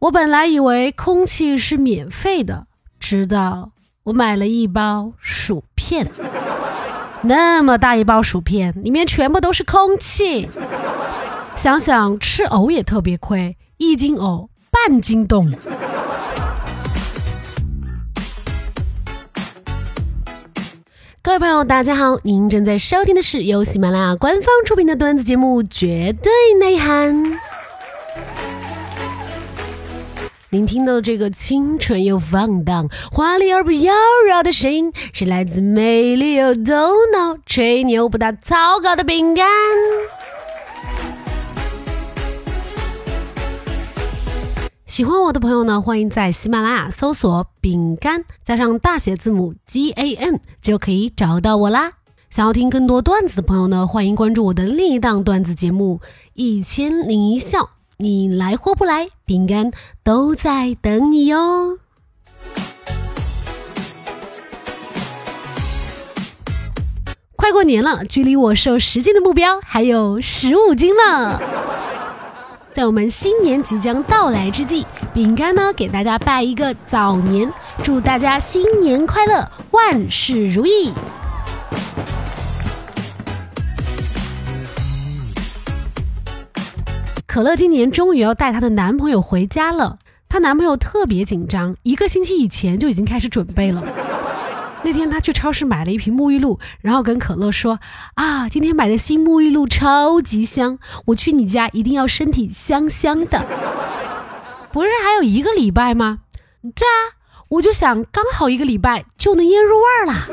我本来以为空气是免费的，直到我买了一包薯片，那么大一包薯片，里面全部都是空气。想想吃藕也特别亏，一斤藕半斤冻。各位朋友，大家好，您正在收听的是由喜马拉雅官方出品的段子节目《绝对内涵》。您听到的这个清纯又放荡、华丽而不妖娆的声音，是来自美丽又头脑、吹牛不打草稿的饼干。喜欢我的朋友呢，欢迎在喜马拉雅搜索“饼干”加上大写字母 G A N，就可以找到我啦。想要听更多段子的朋友呢，欢迎关注我的另一档段子节目《一千零一笑》。你来或不来，饼干都在等你哟。快过年了，距离我瘦十斤的目标还有十五斤了。在我们新年即将到来之际，饼干呢给大家拜一个早年，祝大家新年快乐，万事如意。可乐今年终于要带她的男朋友回家了，她男朋友特别紧张，一个星期以前就已经开始准备了。那天她去超市买了一瓶沐浴露，然后跟可乐说：“啊，今天买的新沐浴露超级香，我去你家一定要身体香香的。”不是还有一个礼拜吗？对啊，我就想刚好一个礼拜就能腌入味儿了。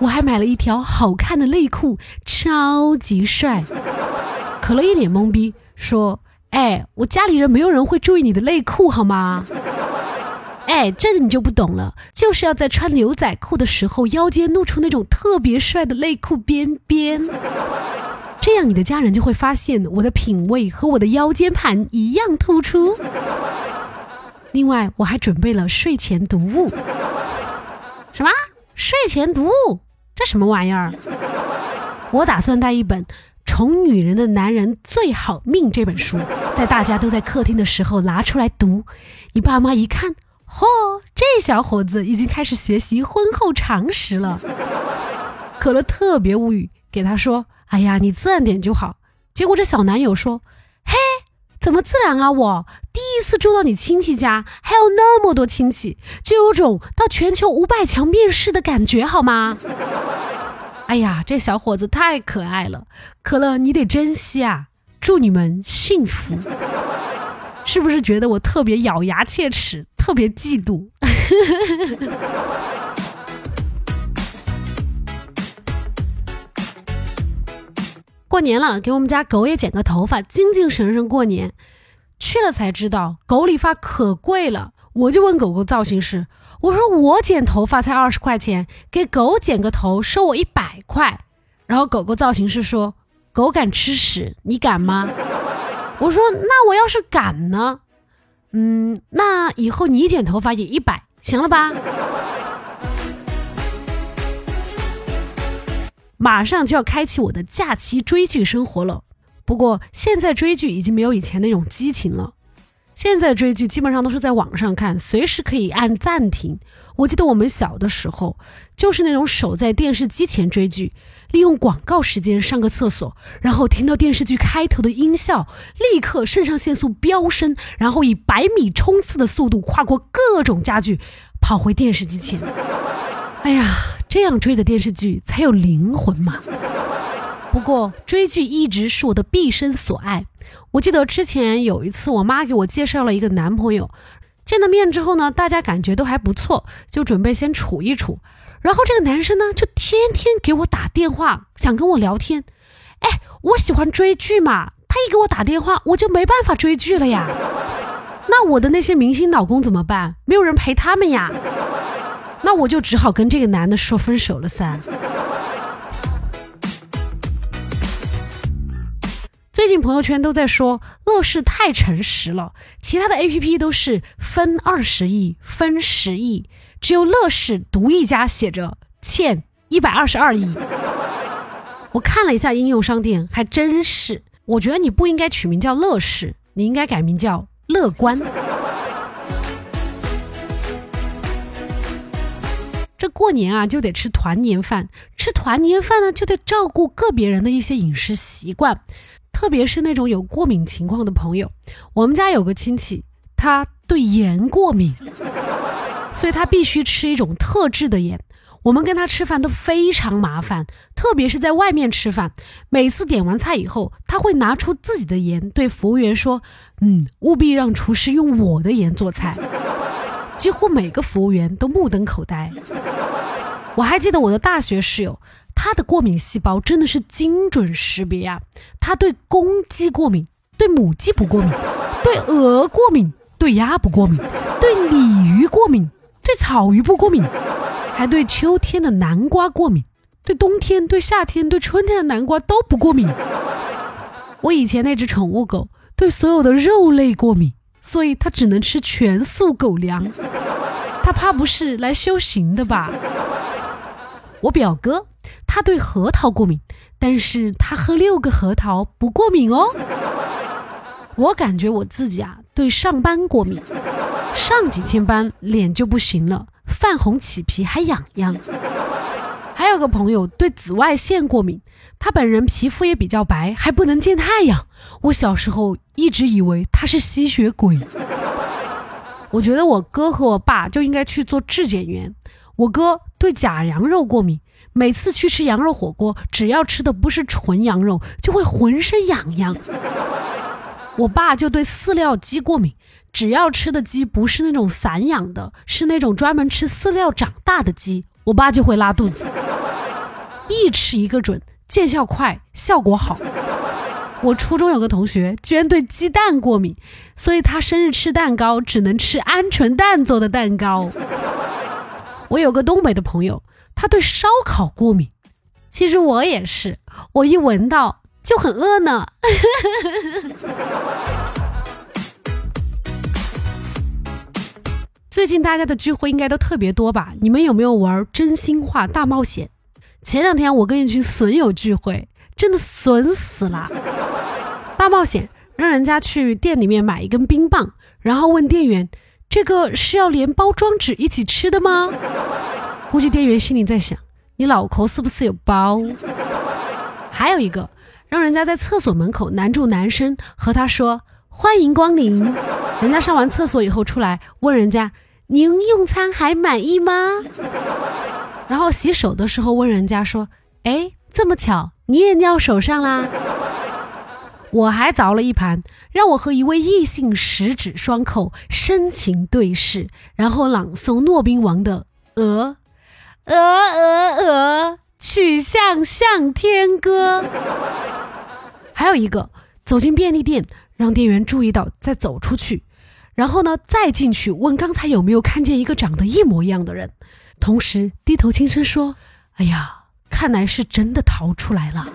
我还买了一条好看的内裤，超级帅。可乐一脸懵逼。说，哎，我家里人没有人会注意你的内裤好吗？哎，这个你就不懂了，就是要在穿牛仔裤的时候，腰间露出那种特别帅的内裤边边，这样你的家人就会发现我的品味和我的腰间盘一样突出。另外，我还准备了睡前读物。什么？睡前读物？这什么玩意儿？我打算带一本。宠女人的男人最好命这本书，在大家都在客厅的时候拿出来读。你爸妈一看，嚯，这小伙子已经开始学习婚后常识了。可乐特别无语，给他说：“哎呀，你自然点就好。”结果这小男友说：“嘿，怎么自然啊？我第一次住到你亲戚家，还有那么多亲戚，就有种到全球五百强面试的感觉，好吗？”哎呀，这小伙子太可爱了，可乐你得珍惜啊！祝你们幸福，是不是觉得我特别咬牙切齿，特别嫉妒？过年了，给我们家狗也剪个头发，精精神神过年。去了才知道，狗理发可贵了。我就问狗狗造型师。我说我剪头发才二十块钱，给狗剪个头收我一百块。然后狗狗造型师说：“狗敢吃屎，你敢吗？”我说：“那我要是敢呢？嗯，那以后你剪头发也一百，行了吧？”马上就要开启我的假期追剧生活了，不过现在追剧已经没有以前那种激情了。现在追剧基本上都是在网上看，随时可以按暂停。我记得我们小的时候，就是那种守在电视机前追剧，利用广告时间上个厕所，然后听到电视剧开头的音效，立刻肾上腺素飙升，然后以百米冲刺的速度跨过各种家具，跑回电视机前。哎呀，这样追的电视剧才有灵魂嘛！不过追剧一直是我的毕生所爱。我记得之前有一次，我妈给我介绍了一个男朋友，见了面之后呢，大家感觉都还不错，就准备先处一处。然后这个男生呢，就天天给我打电话，想跟我聊天。哎，我喜欢追剧嘛，他一给我打电话，我就没办法追剧了呀。那我的那些明星老公怎么办？没有人陪他们呀。那我就只好跟这个男的说分手了噻。最近朋友圈都在说乐视太诚实了其他的 app 都是分二十亿分十亿只有乐视独一家写着欠一百二十二亿。我看了一下应用商店还真是。我觉得你不应该取名叫乐视你应该改名叫乐观。这过年啊就得吃团年饭吃团年饭呢就得照顾个别人的一些饮食习惯。特别是那种有过敏情况的朋友。我们家有个亲戚，他对盐过敏，所以他必须吃一种特制的盐。我们跟他吃饭都非常麻烦，特别是在外面吃饭，每次点完菜以后，他会拿出自己的盐，对服务员说：“嗯，务必让厨师用我的盐做菜。”几乎每个服务员都目瞪口呆。我还记得我的大学室友，它的过敏细胞真的是精准识别啊！它对公鸡过敏，对母鸡不过敏，对鹅过敏，对鸭不过敏，对鲤鱼过敏，对草鱼不过敏。还对秋天的南瓜过敏，对冬天、对夏天、对春天的南瓜都不过敏。我以前那只宠物狗对所有的肉类过敏，所以它只能吃全素狗粮。它怕不是来修行的吧？我表哥他对核桃过敏，但是他喝六个核桃不过敏哦。我感觉我自己啊对上班过敏，上几天班脸就不行了。泛红起皮还痒痒，还有个朋友对紫外线过敏，他本人皮肤也比较白，还不能见太阳。我小时候一直以为他是吸血鬼。我觉得我哥和我爸就应该去做质检员。我哥对假羊肉过敏，每次去吃羊肉火锅，只要吃的不是纯羊肉，就会浑身痒痒。我爸就对饲料鸡过敏。只要吃的鸡不是那种散养的，是那种专门吃饲料长大的鸡，我爸就会拉肚子，一吃一个准，见效快，效果好。我初中有个同学居然对鸡蛋过敏，所以他生日吃蛋糕只能吃鹌鹑蛋做的蛋糕。我有个东北的朋友，他对烧烤过敏，其实我也是，我一闻到就很饿呢。最近大家的聚会应该都特别多吧？你们有没有玩真心话大冒险？前两天我跟一群损友聚会，真的损死了。大冒险让人家去店里面买一根冰棒，然后问店员：“这个是要连包装纸一起吃的吗？”估计店员心里在想：“你脑壳是不是有包？”还有一个让人家在厕所门口拦住男生，和他说：“欢迎光临。”人家上完厕所以后出来问人家。您用餐还满意吗？然后洗手的时候问人家说：“哎，这么巧，你也尿手上啦？”我还凿了一盘，让我和一位异性十指双扣，深情对视，然后朗诵骆宾王的《鹅，鹅，鹅，鹅，曲项向天歌》。还有一个，走进便利店，让店员注意到再走出去。然后呢，再进去问刚才有没有看见一个长得一模一样的人，同时低头轻声说：“哎呀，看来是真的逃出来了。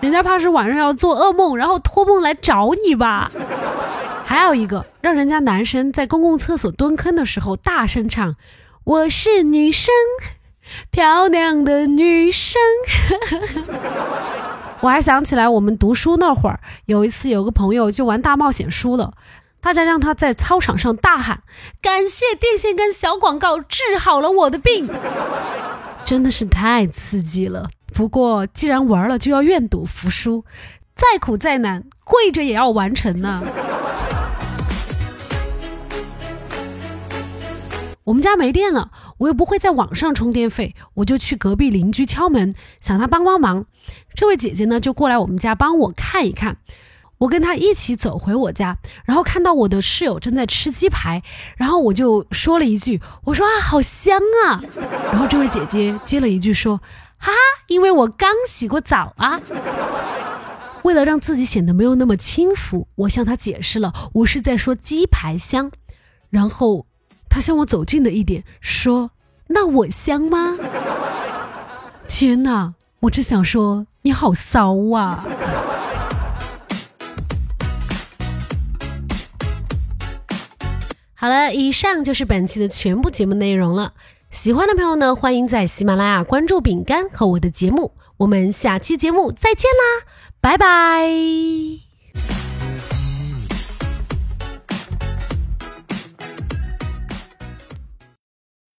人家怕是晚上要做噩梦，然后托梦来找你吧。”还有一个让人家男生在公共厕所蹲坑的时候大声唱：“我是女生，漂亮的女生。”我还想起来我们读书那会儿，有一次有个朋友就玩大冒险输了。大家让他在操场上大喊：“感谢电线杆小广告治好了我的病！”真的是太刺激了。不过既然玩了，就要愿赌服输，再苦再难，跪着也要完成呢。我们家没电了，我又不会在网上充电费，我就去隔壁邻居敲门，想他帮帮忙。这位姐姐呢，就过来我们家帮我看一看。我跟她一起走回我家，然后看到我的室友正在吃鸡排，然后我就说了一句：“我说啊，好香啊！”然后这位姐姐接了一句说：“哈哈，因为我刚洗过澡啊。”为了让自己显得没有那么轻浮，我向他解释了我是在说鸡排香。然后他向我走近了一点，说：“那我香吗？”天哪，我只想说你好骚啊！好了，以上就是本期的全部节目内容了。喜欢的朋友呢，欢迎在喜马拉雅关注饼干和我的节目。我们下期节目再见啦，拜拜。